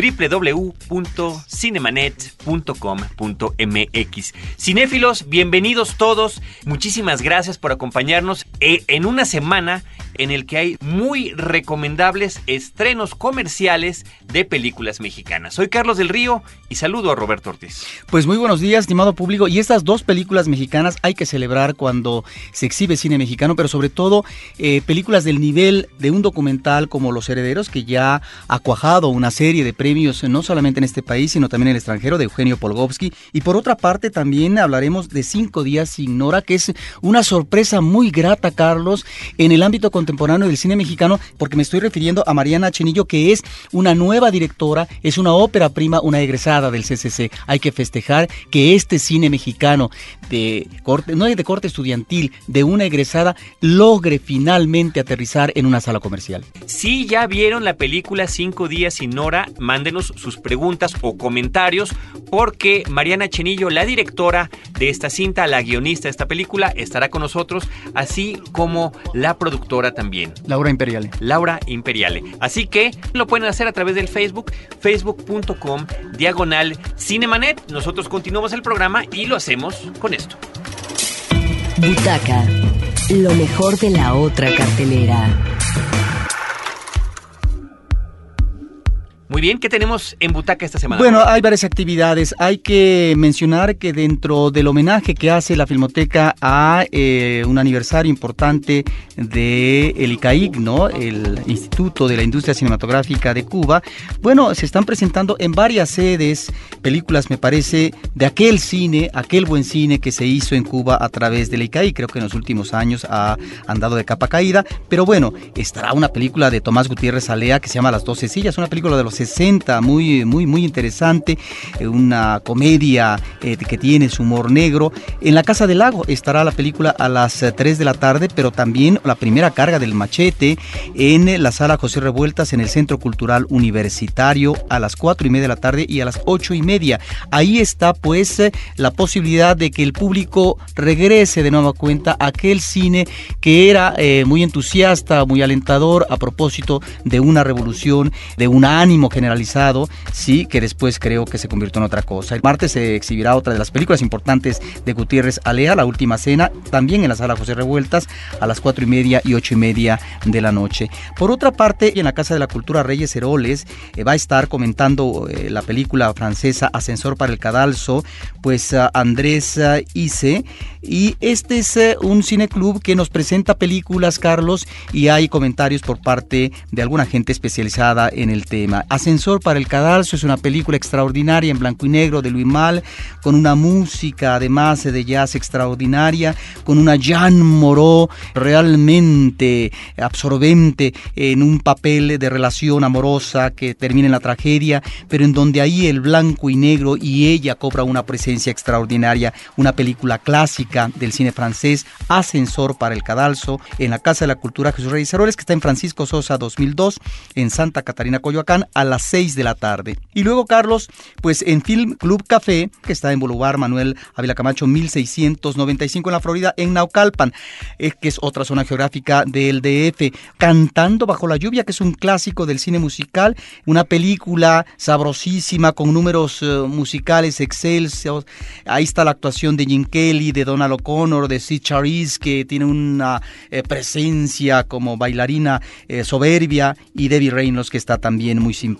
www.cinemanet.com.mx. Cinéfilos, bienvenidos todos. Muchísimas gracias por acompañarnos eh, en una semana en el que hay muy recomendables estrenos comerciales de películas mexicanas. Soy Carlos del Río y saludo a Roberto Ortiz. Pues muy buenos días, estimado público. Y estas dos películas mexicanas hay que celebrar cuando se exhibe cine mexicano, pero sobre todo eh, películas del nivel de un documental como Los Herederos, que ya ha cuajado una serie de premios no solamente en este país, sino también en el extranjero, de Eugenio Polgovsky. Y por otra parte también hablaremos de Cinco Días sin Nora, que es una sorpresa muy grata, Carlos, en el ámbito contemporáneo del cine mexicano, porque me estoy refiriendo a Mariana Chenillo, que es una nueva directora, es una ópera prima, una egresada del CCC. Hay que festejar que este cine mexicano de corte, no es de corte estudiantil, de una egresada, logre finalmente aterrizar en una sala comercial. Si ya vieron la película Cinco Días sin Nora, mándenos sus preguntas o comentarios porque Mariana Chenillo, la directora de esta cinta, la guionista de esta película, estará con nosotros, así como la productora también. Laura Imperiale. Laura Imperiale. Así que lo pueden hacer a través del Facebook, facebook.com, diagonal Cinemanet. Nosotros continuamos el programa y lo hacemos con esto. Butaca, lo mejor de la otra cartelera. Muy bien, ¿qué tenemos en Butaca esta semana? Bueno, hay varias actividades. Hay que mencionar que dentro del homenaje que hace la Filmoteca a eh, un aniversario importante de el ICAIC, ¿no? El Instituto de la Industria Cinematográfica de Cuba, bueno, se están presentando en varias sedes películas, me parece, de aquel cine, aquel buen cine que se hizo en Cuba a través del ICAIC. Creo que en los últimos años ha andado de capa caída. Pero bueno, estará una película de Tomás Gutiérrez Alea que se llama Las 12 sillas, una película de los 60, muy, muy, muy interesante, eh, una comedia eh, que tiene su humor negro. En la Casa del Lago estará la película a las 3 eh, de la tarde, pero también la primera carga del machete en la sala José Revueltas en el Centro Cultural Universitario a las 4 y media de la tarde y a las 8 y media. Ahí está pues la posibilidad de que el público regrese de nueva cuenta a aquel cine que era muy entusiasta, muy alentador a propósito de una revolución, de un ánimo generalizado, sí, que después creo que se convirtió en otra cosa. El martes se exhibirá otra de las películas importantes de Gutiérrez Alea, La Última Cena, también en la sala José Revueltas, a las cuatro y media y ocho y media de la noche. Por otra parte, en la Casa de la Cultura Reyes Heroles eh, va a estar comentando eh, la película francesa Ascensor para el Cadalso, pues Andrés uh, Ise, y este es eh, un cineclub que nos presenta películas, Carlos, y hay comentarios por parte de alguna gente especializada en el tema. Ascensor para el Cadalso es una película extraordinaria en blanco y negro de Luis Mal, con una música además de jazz extraordinaria, con una Jean Moreau realmente absorbente en un papel de relación amorosa que termina en la tragedia, pero en donde ahí el blanco y negro y ella cobra una presencia extraordinaria, una película clásica del cine francés, Ascensor para el Cadalso, en la Casa de la Cultura Jesús Reyes Heroles, que está en Francisco Sosa 2002, en Santa Catarina, Coyoacán, a las 6 de la tarde. Y luego, Carlos, pues en Film Club Café, que está en Boulevard Manuel Ávila Camacho 1695 en la Florida, en Naucalpan, eh, que es otra zona geográfica del DF, Cantando bajo la lluvia, que es un clásico del cine musical, una película sabrosísima con números uh, musicales excelsos. Ahí está la actuación de Jim Kelly, de Donald O'Connor, de Sid Charisse, que tiene una eh, presencia como bailarina eh, soberbia, y Debbie Reynolds, que está también muy simpática.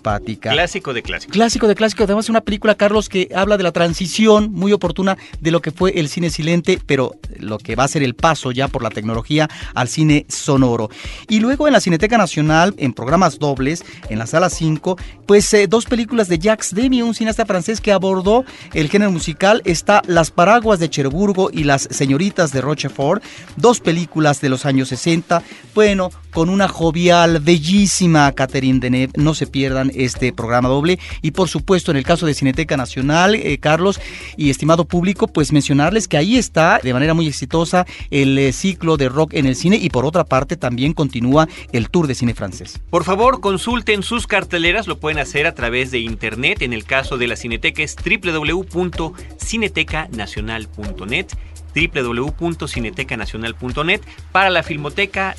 Clásico de clásico. Clásico de clásico. Además, una película, Carlos, que habla de la transición muy oportuna de lo que fue el cine silente, pero lo que va a ser el paso ya por la tecnología al cine sonoro. Y luego en la Cineteca Nacional, en programas dobles, en la sala 5, pues eh, dos películas de Jacques Demy, un cineasta francés que abordó el género musical. Está Las Paraguas de Cherburgo y Las Señoritas de Rochefort, dos películas de los años 60. Bueno, con una jovial, bellísima Catherine Deneuve. No se pierdan este programa doble. Y por supuesto, en el caso de Cineteca Nacional, eh, Carlos y estimado público, pues mencionarles que ahí está de manera muy exitosa el eh, ciclo de rock en el cine y por otra parte también continúa el tour de cine francés. Por favor, consulten sus carteleras, lo pueden hacer a través de internet. En el caso de la Cineteca es www.cinetecanacional.net www.cinetecanacional.net, para la Filmoteca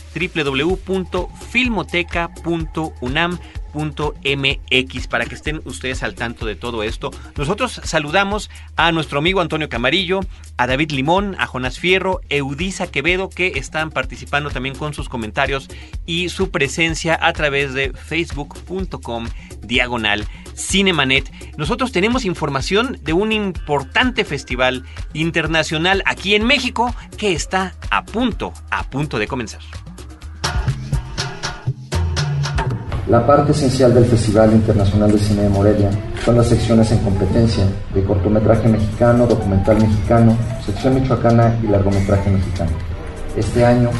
www.filmoteca.unam.mx para que estén ustedes al tanto de todo esto. Nosotros saludamos a nuestro amigo Antonio Camarillo, a David Limón, a Jonás Fierro, Eudisa Quevedo que están participando también con sus comentarios y su presencia a través de facebook.com diagonal Cinemanet. Nosotros tenemos información de un importante festival internacional aquí en México que está a punto, a punto de comenzar. La parte esencial del Festival Internacional de Cine de Morelia son las secciones en competencia de cortometraje mexicano, documental mexicano, sección michoacana y largometraje mexicano. Este año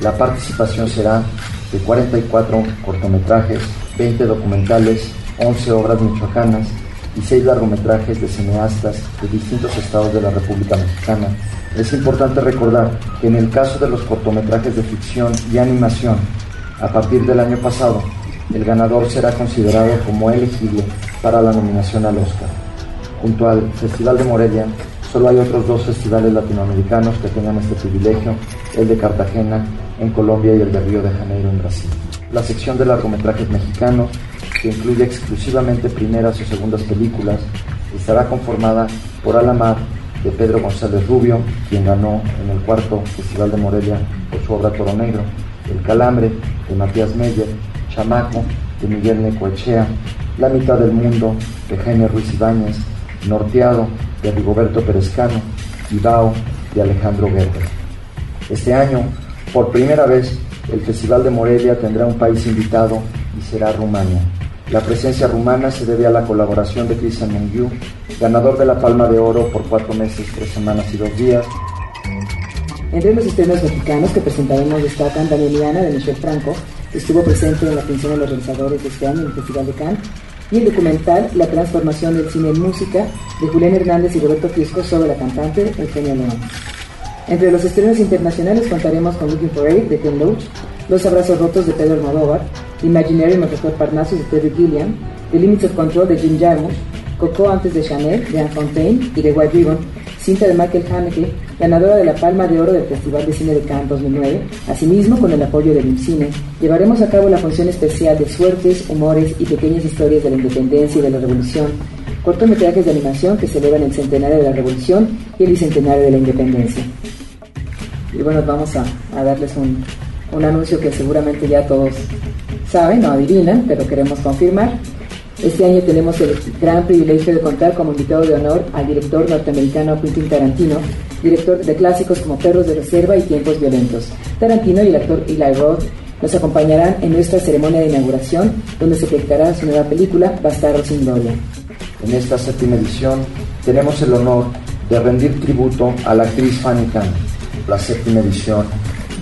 la participación será de 44 cortometrajes, 20 documentales 11 obras michoacanas y 6 largometrajes de cineastas de distintos estados de la República Mexicana. Es importante recordar que en el caso de los cortometrajes de ficción y animación, a partir del año pasado, el ganador será considerado como elegible para la nominación al Oscar. Junto al Festival de Morelia, solo hay otros dos festivales latinoamericanos que tengan este privilegio, el de Cartagena en Colombia y el de Río de Janeiro en Brasil. La sección de largometrajes mexicanos que incluye exclusivamente primeras o segundas películas, estará conformada por Alamar de Pedro González Rubio, quien ganó en el cuarto Festival de Morelia por su obra Toro Negro, El Calambre de Matías Meyer, Chamaco de Miguel Necoechea, La mitad del mundo de Jaime Ruiz Ibáñez, Norteado de Rigoberto Perezcano y Bao de Alejandro Gerber. Este año, por primera vez, el Festival de Morelia tendrá un país invitado y será Rumania. La presencia rumana se debe a la colaboración de Cristian Mungiu, ganador de la Palma de Oro por cuatro meses, tres semanas y dos días. Entre los estrenos mexicanos que presentaremos destacan Danieliana de Michel Franco, estuvo presente en la atención de los realizadores de este año en el Festival de Cannes, y el documental La transformación del cine en música de Julián Hernández y Roberto Fisco sobre la cantante Eugenia León. Entre los estrenos internacionales contaremos con Looking for Aid de Ken Loach, Los Abrazos Rotos de Pedro Almodóvar, Imaginary Mejor Parnassus de Terry Gilliam, The Limits of Control de Jim Jarmusch, Coco antes de Chanel de Anne Fontaine y The White Ribbon, cinta de Michael Haneke, ganadora de la Palma de Oro del Festival de Cine de Cannes 2009. Asimismo, con el apoyo del IMCINE, llevaremos a cabo la función especial de Suertes, Humores y Pequeñas Historias de la Independencia y de la Revolución, cortometrajes de animación que celebran el centenario de la Revolución y el bicentenario de la Independencia. Y bueno, vamos a, a darles un, un anuncio que seguramente ya todos saben o adivinan, pero queremos confirmar. Este año tenemos el gran privilegio de contar como invitado de honor al director norteamericano Quentin Tarantino, director de clásicos como Perros de Reserva y Tiempos Violentos. Tarantino y el actor Eli Roth nos acompañarán en nuestra ceremonia de inauguración, donde se proyectará su nueva película Bastardo sin Gloria. En esta séptima edición tenemos el honor de rendir tributo a la actriz Fanny Khan. La séptima edición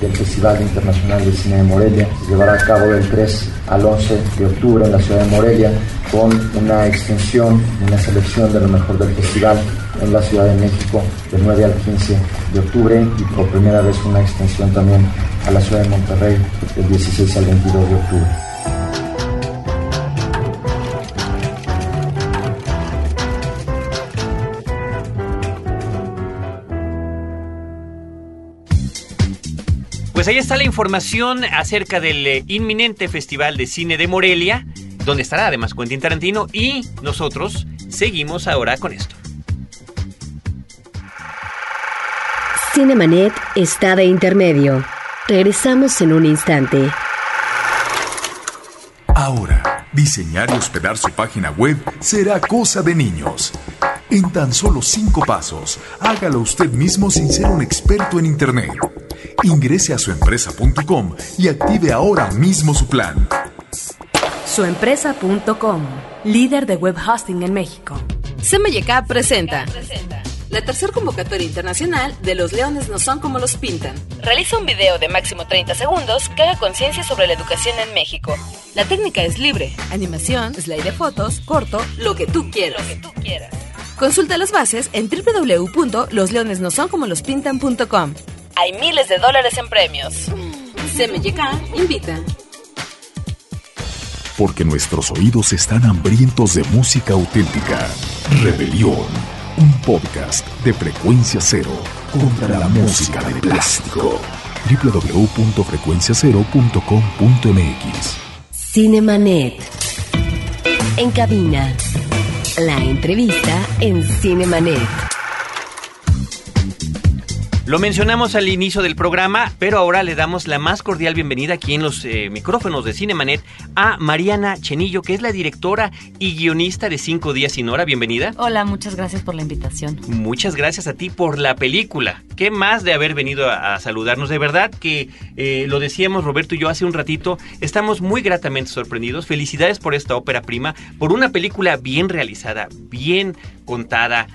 del Festival Internacional de Cine de Morelia. Se llevará a cabo del 3 al 11 de octubre en la ciudad de Morelia con una extensión, una selección de lo mejor del festival en la Ciudad de México del 9 al 15 de octubre y por primera vez una extensión también a la ciudad de Monterrey del 16 al 22 de octubre. Pues ahí está la información acerca del eh, inminente Festival de Cine de Morelia, donde estará además Quentin Tarantino y nosotros seguimos ahora con esto. Cinemanet está de intermedio. Regresamos en un instante. Ahora, diseñar y hospedar su página web será cosa de niños. En tan solo cinco pasos, hágalo usted mismo sin ser un experto en Internet. Ingrese a suempresa.com y active ahora mismo su plan. Suempresa.com, líder de web hosting en México. CMYK presenta la tercera convocatoria internacional de Los Leones no son como los pintan Realiza un video de máximo 30 segundos que haga conciencia sobre la educación en México. La técnica es libre. Animación, slide de fotos, corto, lo que tú quieras. Lo que tú quieras. Consulta las bases en www.losleonesnosoncomolospintan.com. Hay miles de dólares en premios. CMYK invita. Porque nuestros oídos están hambrientos de música auténtica. Rebelión, un podcast de frecuencia cero contra la música de plástico. www.frecuenciacero.com.mx Cinemanet. En cabina. La entrevista en Cinemanet. Lo mencionamos al inicio del programa, pero ahora le damos la más cordial bienvenida aquí en los eh, micrófonos de Cinemanet a Mariana Chenillo, que es la directora y guionista de Cinco Días Sin Hora. Bienvenida. Hola, muchas gracias por la invitación. Muchas gracias a ti por la película. ¿Qué más de haber venido a, a saludarnos? De verdad que eh, lo decíamos Roberto y yo hace un ratito, estamos muy gratamente sorprendidos. Felicidades por esta ópera prima, por una película bien realizada, bien contada.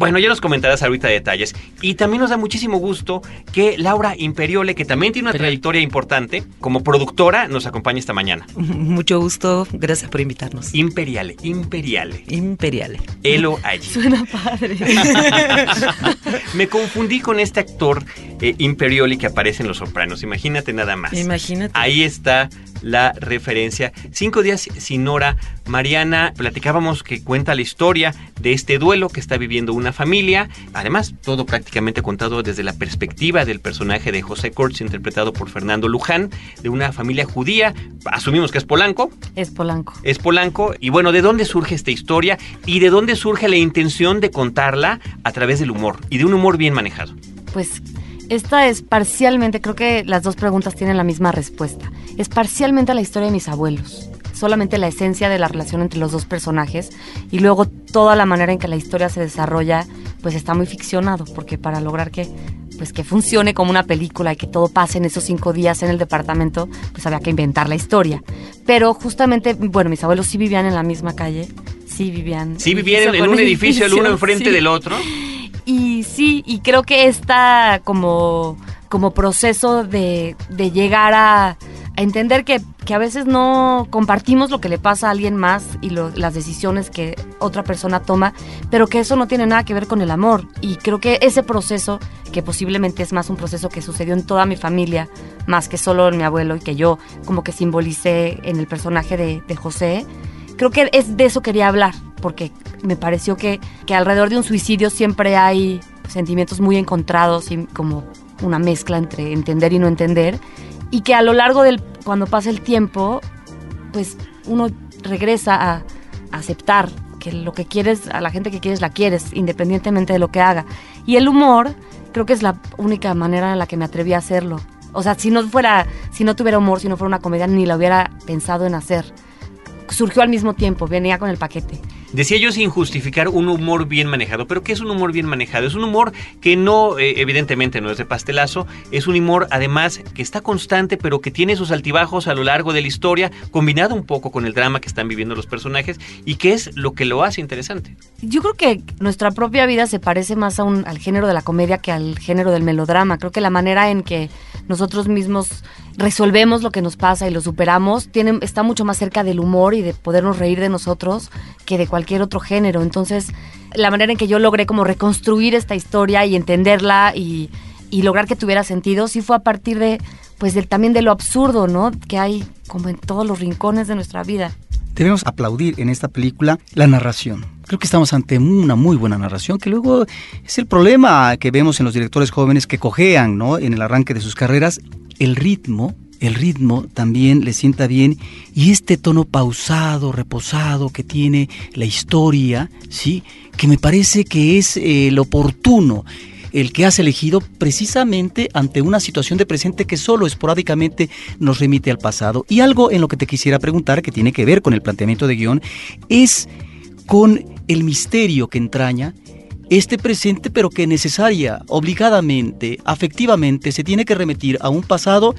Bueno, ya nos comentarás ahorita detalles. Y también nos da muchísimo gusto que Laura Imperiole, que también tiene una trayectoria importante como productora, nos acompañe esta mañana. Mucho gusto, gracias por invitarnos. Imperiale, Imperiale. Imperiale. Elo allí. Suena padre. Me confundí con este actor eh, Imperioli que aparece en Los Sopranos. Imagínate nada más. Imagínate. Ahí está la referencia. Cinco días sin hora, Mariana, platicábamos que cuenta la historia de este duelo que está viviendo una familia. Además, todo prácticamente contado desde la perspectiva del personaje de José Kurtz, interpretado por Fernando Luján, de una familia judía. Asumimos que es Polanco. Es Polanco. Es Polanco. Y bueno, ¿de dónde surge esta historia? ¿Y de dónde surge la intención de contarla a través del humor? Y de un humor bien manejado. Pues esta es parcialmente, creo que las dos preguntas tienen la misma respuesta. Es parcialmente la historia de mis abuelos. Solamente la esencia de la relación entre los dos personajes y luego toda la manera en que la historia se desarrolla, pues está muy ficcionado, porque para lograr que pues que funcione como una película y que todo pase en esos cinco días en el departamento, pues había que inventar la historia. Pero justamente, bueno, mis abuelos sí vivían en la misma calle, sí vivían. Sí vivían en, un edificio, el uno enfrente sí. del otro. Y sí, y creo que esta como, como proceso de, de llegar a, entender que, que a veces no compartimos lo que le pasa a alguien más y las decisiones que otra persona toma, pero que eso no tiene nada que ver con el amor. Y creo que ese proceso, que posiblemente es más un proceso que sucedió en toda mi familia, más que solo en mi abuelo y que yo como que simbolicé en el personaje de, de José, creo que es de eso quería hablar, porque me pareció que, que alrededor de un suicidio siempre hay sentimientos muy encontrados y como una mezcla entre entender y no entender, y que a lo largo del, cuando pasa el tiempo, pues uno regresa a, aceptar que lo que quieres, a la gente que quieres la quieres, independientemente de lo que haga. Y el humor, creo que es la única manera en la que me atreví a hacerlo. O sea, si no fuera, si no tuviera humor, si no fuera una comedia, ni la hubiera pensado en hacer. Surgió al mismo tiempo, venía con el paquete. Decía yo sin justificar un humor bien manejado, pero ¿qué es un humor bien manejado? Es un humor que no, eh, evidentemente no es de pastelazo, es un humor además que está constante, pero que tiene sus altibajos a lo largo de la historia, combinado un poco con el drama que están viviendo los personajes y que es lo que lo hace interesante. Yo creo que nuestra propia vida se parece más a un- al género de la comedia que al género del melodrama. Creo que la manera en que nosotros mismos resolvemos lo que nos pasa y lo superamos tiene, está mucho más cerca del humor y de podernos reír de nosotros que de cualquier otro género. Entonces, la manera en que yo logré como reconstruir esta historia y entenderla y, lograr que tuviera sentido, sí fue a partir de, pues, también de lo absurdo, ¿no? Que hay como en todos los rincones de nuestra vida. Debemos aplaudir en esta película la narración. Creo que estamos ante una muy buena narración, que luego es el problema que vemos en los directores jóvenes que cojean ¿no? en el arranque de sus carreras. El ritmo, el ritmo también le sienta bien y este tono pausado, reposado que tiene la historia, ¿sí? que me parece que es eh, el oportuno el que has elegido precisamente ante una situación de presente que solo esporádicamente nos remite al pasado. Y algo en lo que te quisiera preguntar, que tiene que ver con el planteamiento de guion, es con el misterio que entraña este presente, pero que necesaria, obligadamente, afectivamente, se tiene que remitir a un pasado,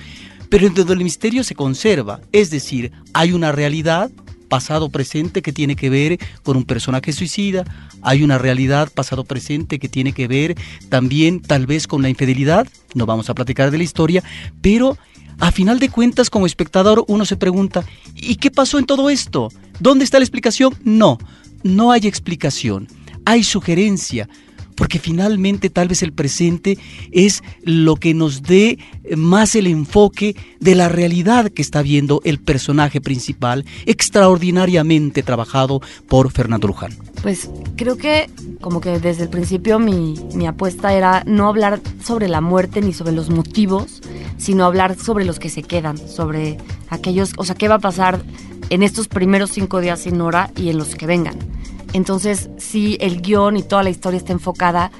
pero en donde el misterio se conserva. Es decir, hay una realidad, pasado presente que tiene que ver con un personaje suicida, hay una realidad pasado presente que tiene que ver también tal vez con la infidelidad, no vamos a platicar de la historia, pero a final de cuentas como espectador uno se pregunta, ¿y qué pasó en todo esto? ¿Dónde está la explicación? No, no hay explicación, hay sugerencia, porque finalmente tal vez el presente es lo que nos dé más el enfoque de la realidad que está viendo el personaje principal, extraordinariamente trabajado por Fernando Luján. Pues creo que como que desde el principio mi, mi apuesta era no hablar sobre la muerte ni sobre los motivos, sino hablar sobre los que se quedan, sobre aquellos, o sea, qué va a pasar en estos primeros cinco días sin hora y en los que vengan. Entonces, sí, el guion y toda la historia está enfocada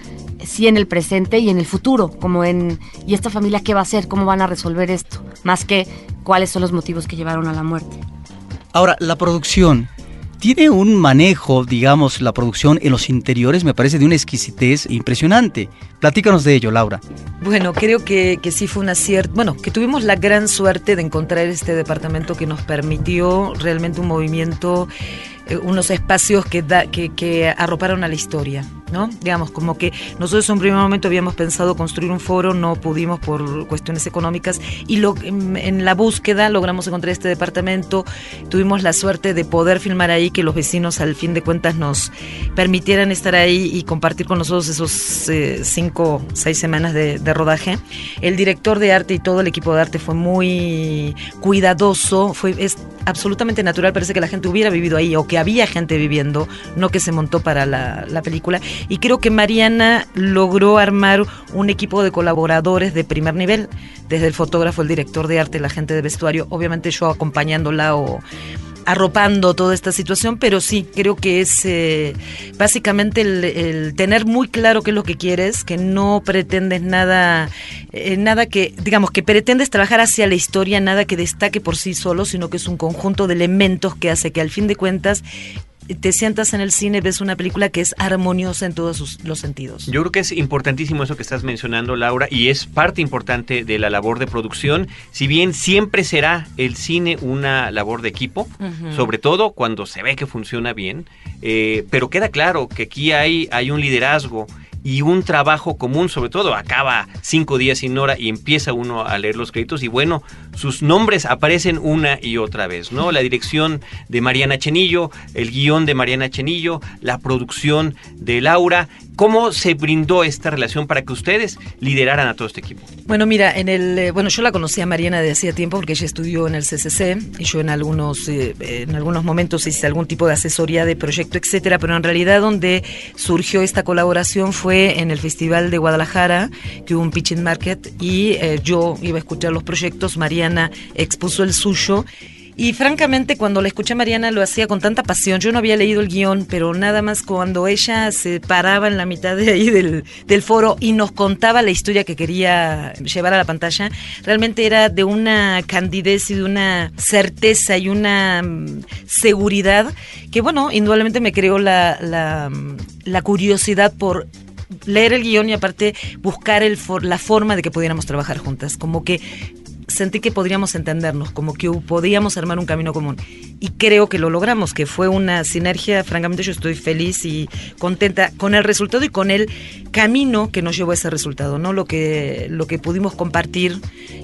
sí en el presente y en el futuro, como en ¿y esta familia qué va a hacer? ¿Cómo van a resolver esto? Más que cuáles son los motivos que llevaron a la muerte. Ahora, la producción tiene un manejo, digamos, la producción en los interiores, me parece de una exquisitez impresionante. Platícanos de ello, Laura. Bueno, creo que, que sí fue una cierta, bueno, que tuvimos la gran suerte de encontrar este departamento que nos permitió realmente un movimiento unos espacios que, da, que, que arroparon a la historia. ¿no? Digamos, como que nosotros en un primer momento habíamos pensado construir un foro, no pudimos por cuestiones económicas y lo, en, en, la búsqueda logramos encontrar este departamento, tuvimos la suerte de poder filmar ahí, que los vecinos al fin de cuentas nos permitieran estar ahí y compartir con nosotros esos eh, cinco, seis semanas de, de, rodaje. El director de arte y todo el equipo de arte fue muy cuidadoso, fue, es absolutamente natural, parece que la gente hubiera vivido ahí o que había gente viviendo, no que se montó para la, la película. Y creo que Mariana logró armar un equipo de colaboradores de primer nivel, desde el fotógrafo, el director de arte, la gente de vestuario, obviamente yo acompañándola o arropando toda esta situación, pero sí creo que es eh, básicamente el, tener muy claro qué es lo que quieres, que no pretendes nada, eh, nada que, digamos, que pretendes trabajar hacia la historia, nada que destaque por sí solo, sino que es un conjunto de elementos que hace que al fin de cuentas te sientas en el cine, ves una película que es armoniosa en todos sus, los sentidos. Yo creo que es importantísimo eso que estás mencionando, Laura, y es parte importante de la labor de producción. Si bien siempre será el cine una labor de equipo, uh -huh. sobre todo cuando se ve que funciona bien, eh, pero queda claro que aquí hay, hay un liderazgo y un trabajo común, sobre todo acaba cinco días sin hora y empieza uno a leer los créditos y bueno, sus nombres aparecen una y otra vez, ¿no? La dirección de Mariana Chenillo, el guion de Mariana Chenillo, la producción de Laura. ¿Cómo se brindó esta relación para que ustedes lideraran a todo este equipo? Bueno, mira, en el eh, bueno, yo la conocí a Mariana de hacía tiempo porque ella estudió en el CCC y yo en algunos eh, en algunos momentos hice algún tipo de asesoría de proyecto, etcétera, pero en realidad donde surgió esta colaboración fue en el Festival de Guadalajara, que hubo un pitching market y eh, yo iba a escuchar los proyectos, Mariana expuso el suyo y francamente, cuando la escuché a Mariana lo hacía con tanta pasión. Yo no había leído el guion, pero nada más cuando ella se paraba en la mitad de ahí del, foro y nos contaba la historia que quería llevar a la pantalla, realmente era de una candidez y de una certeza y una um, seguridad que, bueno, indudablemente me creó la, la curiosidad por leer el guion y aparte buscar el for la forma de que pudiéramos trabajar juntas. Como que sentí que podríamos entendernos, como que podíamos armar un camino común. Y creo que lo logramos, que fue una sinergia, francamente yo estoy feliz y contenta con el resultado y con el camino que nos llevó a ese resultado, ¿no? Lo que, lo que pudimos compartir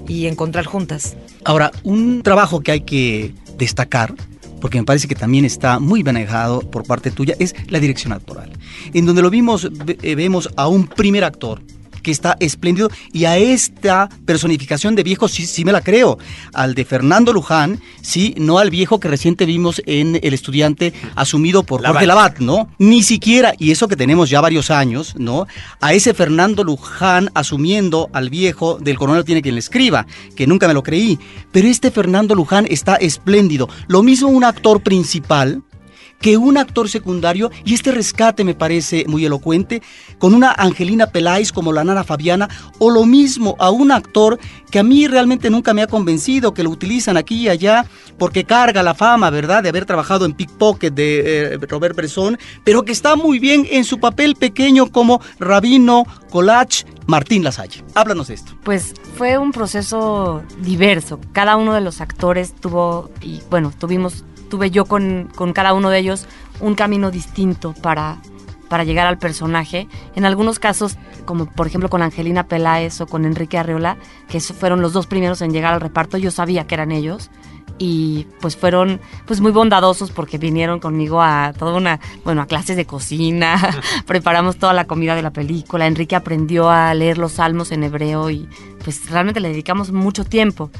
y encontrar juntas. Ahora, un trabajo que hay que destacar porque me parece que también está muy manejado por parte tuya, es la dirección actoral. En donde lo vimos, vemos a un primer actor que está espléndido y a esta personificación de viejo sí, sí me la creo, al de Fernando Luján, sí, no al viejo que reciente vimos en El Estudiante asumido por. Jorge Labat, ¿no? Ni siquiera, y eso que tenemos ya varios años, ¿no? A ese Fernando Luján asumiendo al viejo del coronel tiene quien le escriba, que nunca me lo creí, pero este Fernando Luján está espléndido. Lo mismo un actor principal, que un actor secundario, y este rescate me parece muy elocuente, con una Angelina Peláez como la nana Fabiana, o lo mismo a un actor que a mí realmente nunca me ha convencido, que lo utilizan aquí y allá, porque carga la fama, ¿verdad?, de haber trabajado en Pickpocket de eh, Robert Bresson, pero que está muy bien en su papel pequeño como Rabino Colach Martín Lasalle. Háblanos de esto. Pues fue un proceso diverso. Cada uno de los actores tuvo, y bueno, tuvimos tuve yo con, con cada uno de ellos un camino distinto para, para llegar al personaje. En algunos casos, como por ejemplo con Angelina Peláez o con Enrique Arreola, que fueron los dos primeros en llegar al reparto, yo sabía que eran ellos y pues fueron pues muy bondadosos porque vinieron conmigo a toda una, bueno, a clases de cocina, preparamos toda la comida de la película, Enrique aprendió a leer los salmos en hebreo y pues realmente le dedicamos mucho tiempo.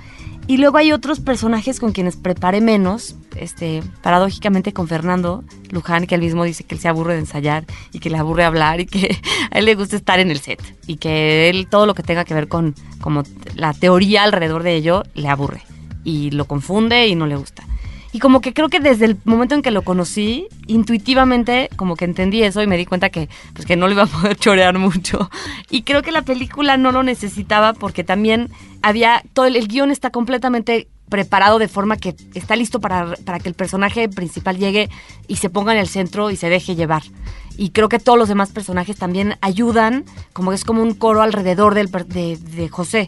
Y luego hay otros personajes con quienes preparé menos, este, paradójicamente con Fernando Luján, que él mismo dice que él se aburre de ensayar y que le aburre hablar y que a él le gusta estar en el set y que él todo lo que tenga que ver con como la teoría alrededor de ello le aburre y lo confunde y no le gusta. Y como que creo que desde el momento en que lo conocí, intuitivamente como que entendí eso y me di cuenta que, pues, que no lo iba a poder chorear mucho. Y creo que la película no lo necesitaba porque también había, todo el, el guion está completamente preparado de forma que está listo para, para, que el personaje principal llegue y se ponga en el centro y se deje llevar. Y creo que todos los demás personajes también ayudan, como es como un coro alrededor del, de, de José.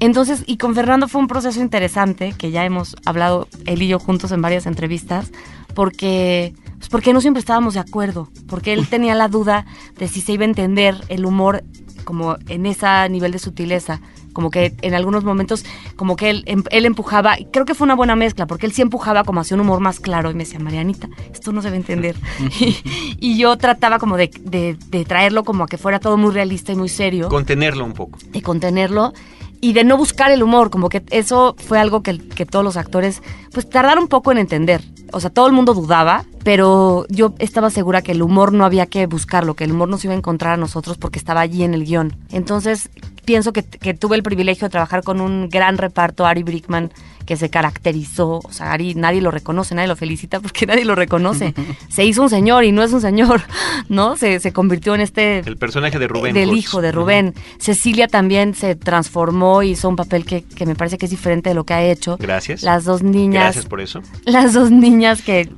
Entonces, y con Fernando fue un proceso interesante, que ya hemos hablado él y yo juntos en varias entrevistas, porque, pues porque no siempre estábamos de acuerdo, porque él tenía la duda de si se iba a entender el humor como en ese nivel de sutileza, como que en algunos momentos, como que él, em, él empujaba, y creo que fue una buena mezcla, porque él sí empujaba como hacia un humor más claro, y me decía, Marianita, esto no se va a entender. y, y, yo trataba como de, de, de traerlo como a que fuera todo muy realista y muy serio. Contenerlo un poco. De contenerlo y de no buscar el humor, como que eso fue algo que, que, todos los actores pues tardaron un poco en entender. O sea, todo el mundo dudaba, pero yo estaba segura que el humor no había que buscarlo, que el humor nos iba a encontrar a nosotros porque estaba allí en el guion. Entonces, pienso que, que tuve el privilegio de trabajar con un gran reparto, Ari Brickman, que se caracterizó, o sea, Ari nadie lo reconoce, nadie lo felicita porque nadie lo reconoce. se hizo un señor y no es un señor, ¿no? Se, se convirtió en este... El personaje de Rubén. Del hijo de Rubén. Uh -huh. Cecilia también se transformó y hizo un papel que, que, me parece que es diferente de lo que ha hecho. Gracias. Las dos niñas... Gracias por eso. Las dos niñas que,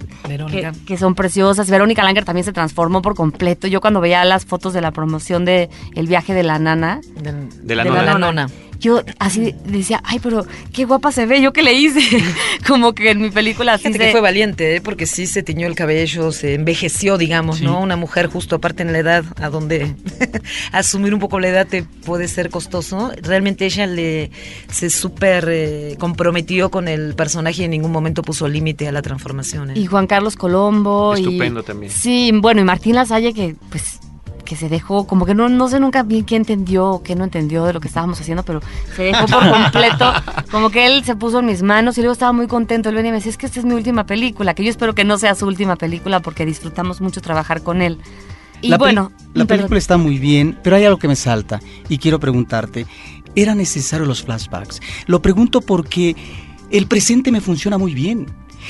que, que, son preciosas. Verónica Langer también se transformó por completo. Yo cuando veía las fotos de la promoción de El viaje de la nana... De, de la, de nona. la nona yo así decía, ay, pero qué guapa se ve, yo qué le hice. Como que en mi película así se... que fue valiente, ¿eh? porque sí se tiñó el cabello, se envejeció, digamos, sí. ¿no? Una mujer justo aparte en la edad, a donde asumir un poco la edad te puede ser costoso. Realmente ella le se súper eh, comprometió con el personaje y en ningún momento puso límite a la transformación. ¿eh? Y Juan Carlos Colombo. Estupendo y, también. Sí, bueno, y Martín Lasalle que pues que se dejó, como que no, no sé nunca bien qué entendió o qué no entendió de lo que estábamos haciendo, pero se dejó por completo, como que él se puso en mis manos y luego estaba muy contento, él venía y me decía, es que esta es mi última película, que yo espero que no sea su última película porque disfrutamos mucho trabajar con él. Y la bueno, la película está muy bien, pero hay algo que me salta y quiero preguntarte, ¿era necesario los flashbacks? Lo pregunto porque el presente me funciona muy bien.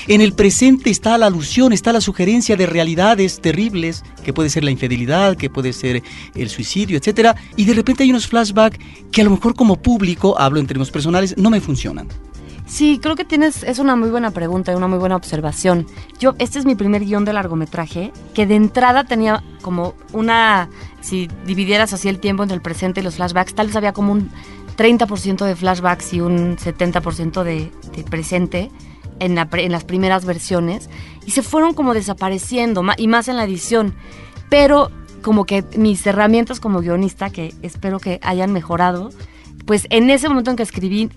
En el presente está la alusión, está la sugerencia de realidades terribles, que puede ser la infidelidad, que puede ser el suicidio, etcétera, y de repente hay unos flashbacks que a lo mejor como público, hablo en términos personales, no me funcionan. Sí, creo que tienes, es una muy buena pregunta y una muy buena observación. Yo, este es mi primer guion de largometraje, que de entrada tenía como una, si dividieras así el tiempo entre el presente y los flashbacks, tal vez había como un 30% de flashbacks y un 70% de, de presente en, la, en, las primeras versiones y se fueron como desapareciendo y más en la edición. Pero como que mis herramientas como guionista, que espero que hayan mejorado, pues en ese momento en que escribí,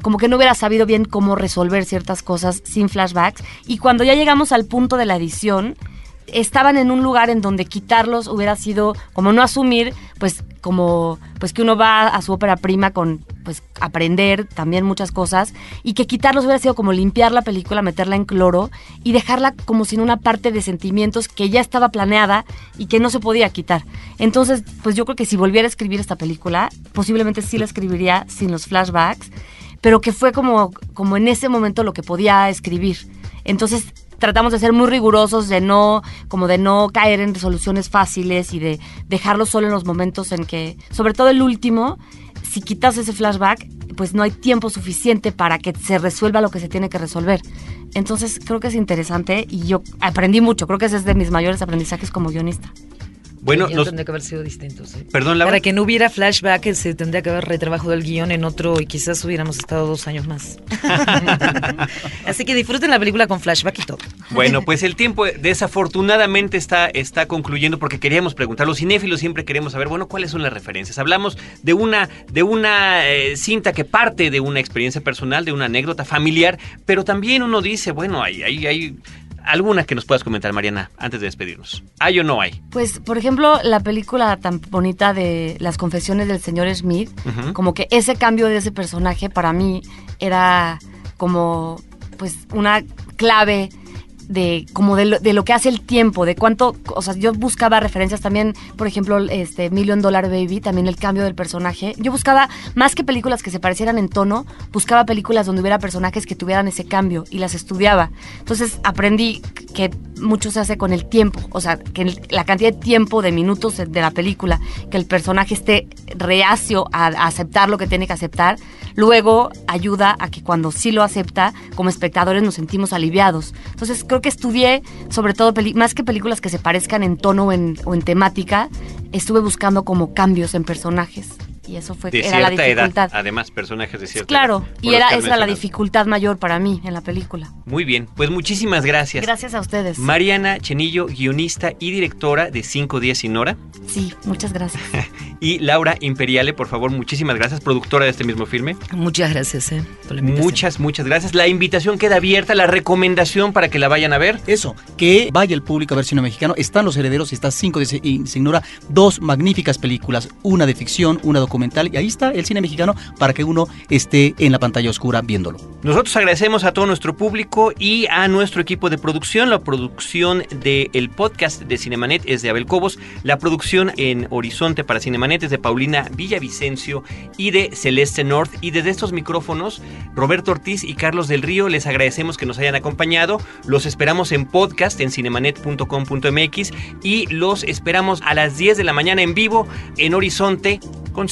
como que no hubiera sabido bien cómo resolver ciertas cosas sin flashbacks. Y cuando ya llegamos al punto de la edición, estaban en un lugar en donde quitarlos hubiera sido como no asumir, pues como pues que uno va a su ópera prima con pues aprender también muchas cosas y que quitarlos hubiera sido como limpiar la película, meterla en cloro y dejarla como sin una parte de sentimientos que ya estaba planeada y que no se podía quitar. Entonces, pues yo creo que si volviera a escribir esta película, posiblemente sí la escribiría sin los flashbacks, pero que fue como como en ese momento lo que podía escribir. Entonces, tratamos de ser muy rigurosos, de no, como de no caer en resoluciones fáciles y de dejarlo solo en los momentos en que, sobre todo el último, si quitas ese flashback, pues no hay tiempo suficiente para que se resuelva lo que se tiene que resolver. Entonces creo que es interesante y yo aprendí mucho, creo que ese es de mis mayores aprendizajes como guionista. Bueno, los- tendría que haber sido distinto, sí. Perdón, Laura. Para que no hubiera flashback, se tendría que haber retrabajado el guion en otro y quizás hubiéramos estado dos años más. Así que disfruten la película con flashback y todo. Bueno, pues el tiempo desafortunadamente está, está concluyendo porque queríamos preguntar, los cinéfilos siempre queremos saber, bueno, ¿cuáles son las referencias? Hablamos de una, de una eh, cinta que parte de una experiencia personal, de una anécdota familiar, pero también uno dice, bueno, hay, hay, hay alguna que nos puedas comentar, Mariana, antes de despedirnos. ¿Hay o no hay? Pues, por ejemplo, la película tan bonita de Las confesiones del señor Smith, como que ese cambio de ese personaje para mí era como pues una clave de como de lo, de lo que hace el tiempo, de cuánto, o sea, yo buscaba referencias también, por ejemplo, este Million Dollar Baby, también el cambio del personaje. Yo buscaba más que películas que se parecieran en tono, buscaba películas donde hubiera personajes que tuvieran ese cambio y las estudiaba. Entonces aprendí que mucho se hace con el tiempo, o sea, que la cantidad de tiempo de minutos de la película, que el personaje esté reacio a, a aceptar lo que tiene que aceptar, luego ayuda a que cuando sí lo acepta, como espectadores nos sentimos aliviados. Entonces creo que estudié, sobre todo, más que películas que se parezcan en tono o en, o en temática, estuve buscando como cambios en personajes. Y eso fue De era la cierta dificultad. edad, además, personajes de cierta Claro, edad, y era esa la mencionado. dificultad mayor para mí en la película. Muy bien, pues muchísimas gracias. Gracias a ustedes. Mariana Chenillo, guionista y directora de Cinco Días Sin Hora. Sí, muchas gracias. Y Laura Imperiale, por favor, muchísimas gracias, productora de este mismo filme. Muchas gracias, eh, por la. Muchas, muchas gracias. La invitación queda abierta, la recomendación para que la vayan a ver. Eso, que vaya el público a ver cine mexicano. Están Los Herederos y está Cinco de Se- y Se Ignora. Dos magníficas películas, una de ficción, una documental. Y ahí está el cine mexicano para que uno esté en la pantalla oscura viéndolo. Nosotros agradecemos a todo nuestro público y a nuestro equipo de producción. La producción del podcast de Cinemanet es de Abel Cobos. La producción en Horizonte para Cinemanet es de Paulina Villavicencio y de Celeste North. Y desde estos micrófonos, Roberto Ortiz y Carlos del Río, les agradecemos que nos hayan acompañado. Los esperamos en podcast en cinemanet.com.mx y los esperamos a las 10 de la mañana en vivo en Horizonte con